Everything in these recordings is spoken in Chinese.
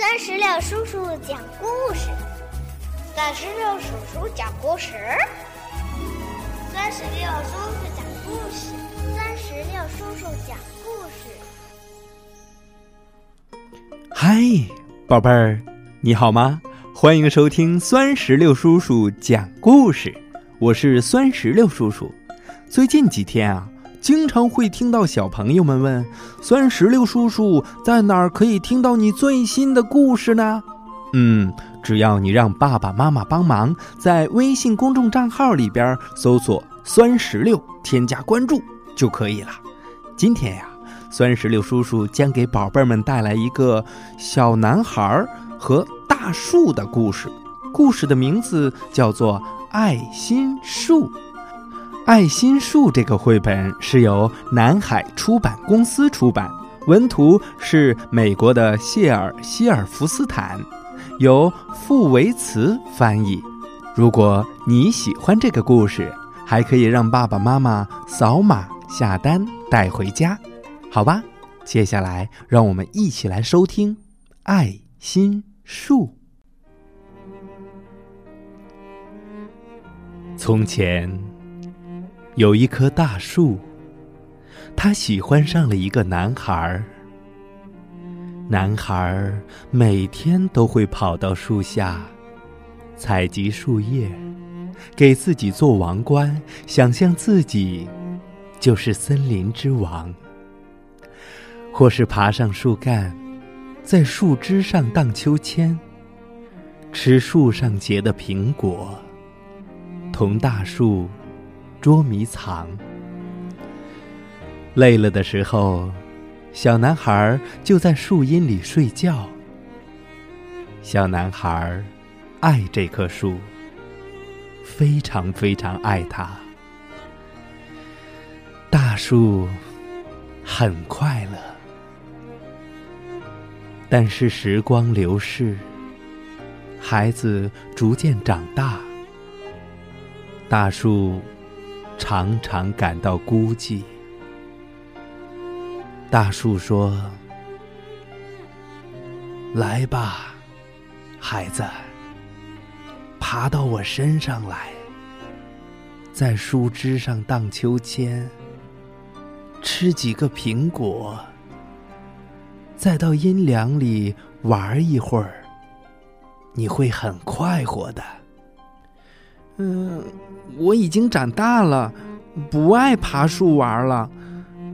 三十六叔叔讲故事，三十六叔叔讲故事，三十六叔叔讲故事，三十六叔叔讲故事。嗨，宝贝儿，你好吗？欢迎收听酸石榴叔叔讲故事，我是酸石榴叔叔。最近几天啊。经常会听到小朋友们问：“酸石榴叔叔在哪儿可以听到你最新的故事呢？”嗯，只要你让爸爸妈妈帮忙，在微信公众账号里边搜索“酸石榴”，添加关注就可以了。今天呀，酸石榴叔叔将给宝贝们带来一个小男孩和大树的故事，故事的名字叫做《爱心树》。爱心树这个绘本是由南海出版公司出版，文图是美国的谢尔希尔福斯坦，由傅维茨翻译。如果你喜欢这个故事，还可以让爸爸妈妈扫码下单带回家，好吧？接下来让我们一起来收听《爱心树》。从前。有一棵大树，他喜欢上了一个男孩儿。男孩儿每天都会跑到树下，采集树叶，给自己做王冠，想象自己就是森林之王；或是爬上树干，在树枝上荡秋千，吃树上结的苹果，同大树。捉迷藏，累了的时候，小男孩就在树荫里睡觉。小男孩爱这棵树，非常非常爱它。大树很快乐，但是时光流逝，孩子逐渐长大，大树。常常感到孤寂。大树说：“来吧，孩子，爬到我身上来，在树枝上荡秋千，吃几个苹果，再到阴凉里玩一会儿，你会很快活的。”嗯，我已经长大了，不爱爬树玩了。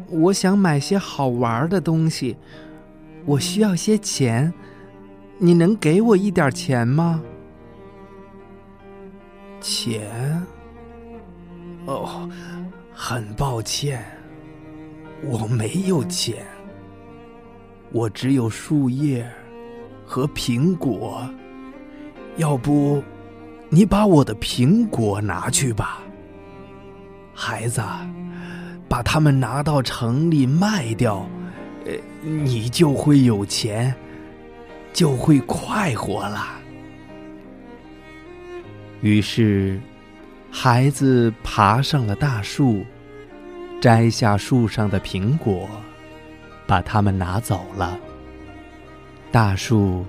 我想买些好玩的东西，我需要些钱，你能给我一点钱吗？钱？哦，很抱歉，我没有钱，我只有树叶和苹果，要不？你把我的苹果拿去吧，孩子，把它们拿到城里卖掉，呃，你就会有钱，就会快活了。于是，孩子爬上了大树，摘下树上的苹果，把它们拿走了。大树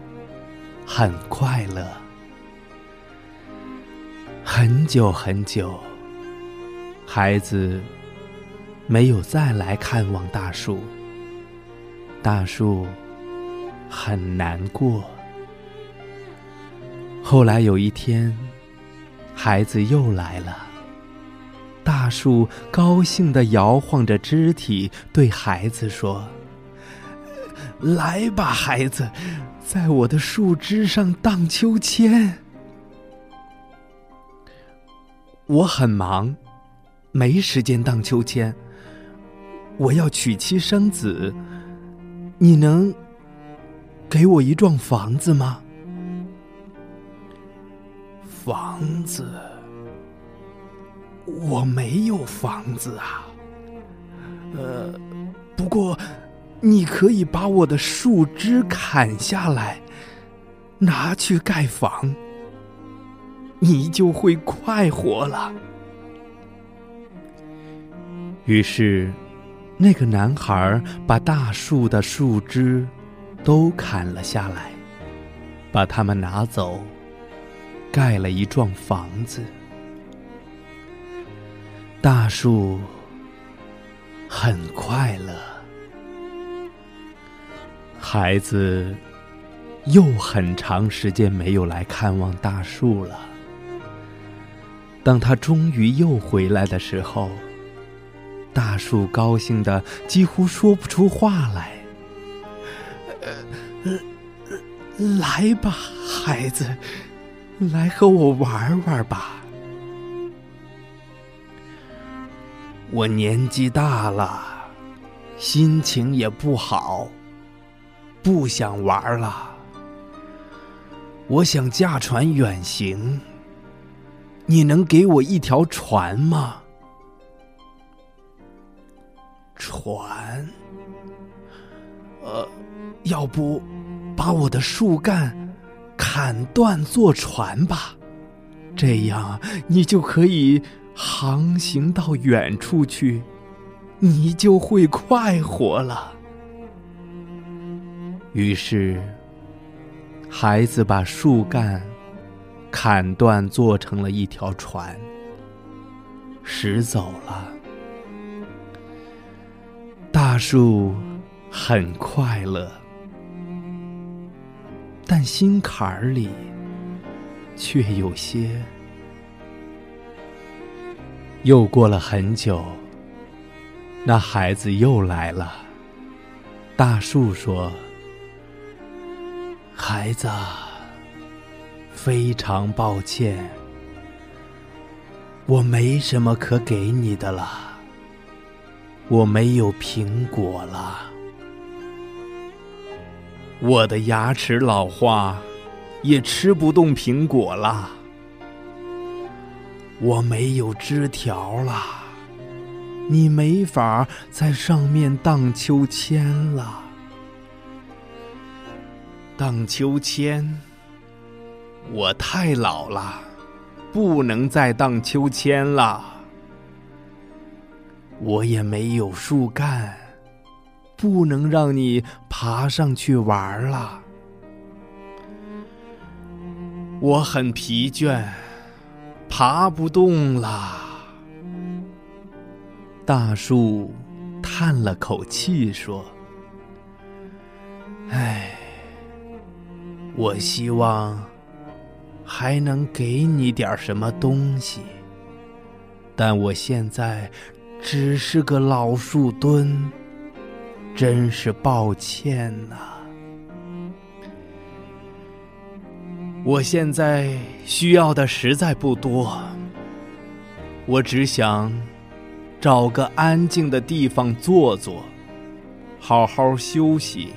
很快乐。很久很久，孩子没有再来看望大树。大树很难过。后来有一天，孩子又来了。大树高兴的摇晃着肢体，对孩子说：“来吧，孩子，在我的树枝上荡秋千。”我很忙，没时间荡秋千。我要娶妻生子，你能给我一幢房子吗？房子？我没有房子啊。呃，不过你可以把我的树枝砍下来，拿去盖房。你就会快活了。于是，那个男孩把大树的树枝都砍了下来，把它们拿走，盖了一幢房子。大树很快乐，孩子又很长时间没有来看望大树了。当他终于又回来的时候，大树高兴的几乎说不出话来。来吧，孩子，来和我玩玩吧。我年纪大了，心情也不好，不想玩了。我想驾船远行。你能给我一条船吗？船？呃，要不把我的树干砍断做船吧，这样你就可以航行到远处去，你就会快活了。于是，孩子把树干。砍断，做成了一条船，驶走了。大树很快乐，但心坎儿里却有些……又过了很久，那孩子又来了。大树说：“孩子。”非常抱歉，我没什么可给你的了。我没有苹果了，我的牙齿老化，也吃不动苹果了。我没有枝条了，你没法在上面荡秋千了。荡秋千。我太老了，不能再荡秋千了。我也没有树干，不能让你爬上去玩了。我很疲倦，爬不动了。大树叹了口气说：“唉，我希望。”还能给你点什么东西，但我现在只是个老树墩，真是抱歉呐。我现在需要的实在不多，我只想找个安静的地方坐坐，好好休息。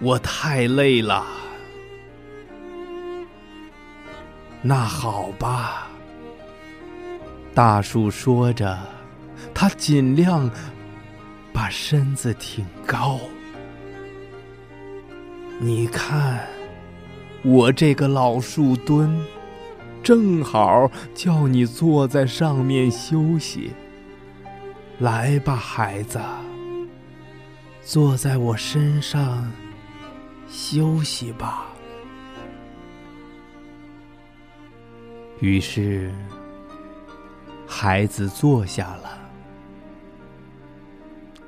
我太累了。那好吧，大树说着，他尽量把身子挺高。你看，我这个老树墩，正好叫你坐在上面休息。来吧，孩子，坐在我身上休息吧。于是，孩子坐下了。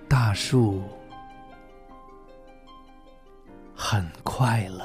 大树很快乐。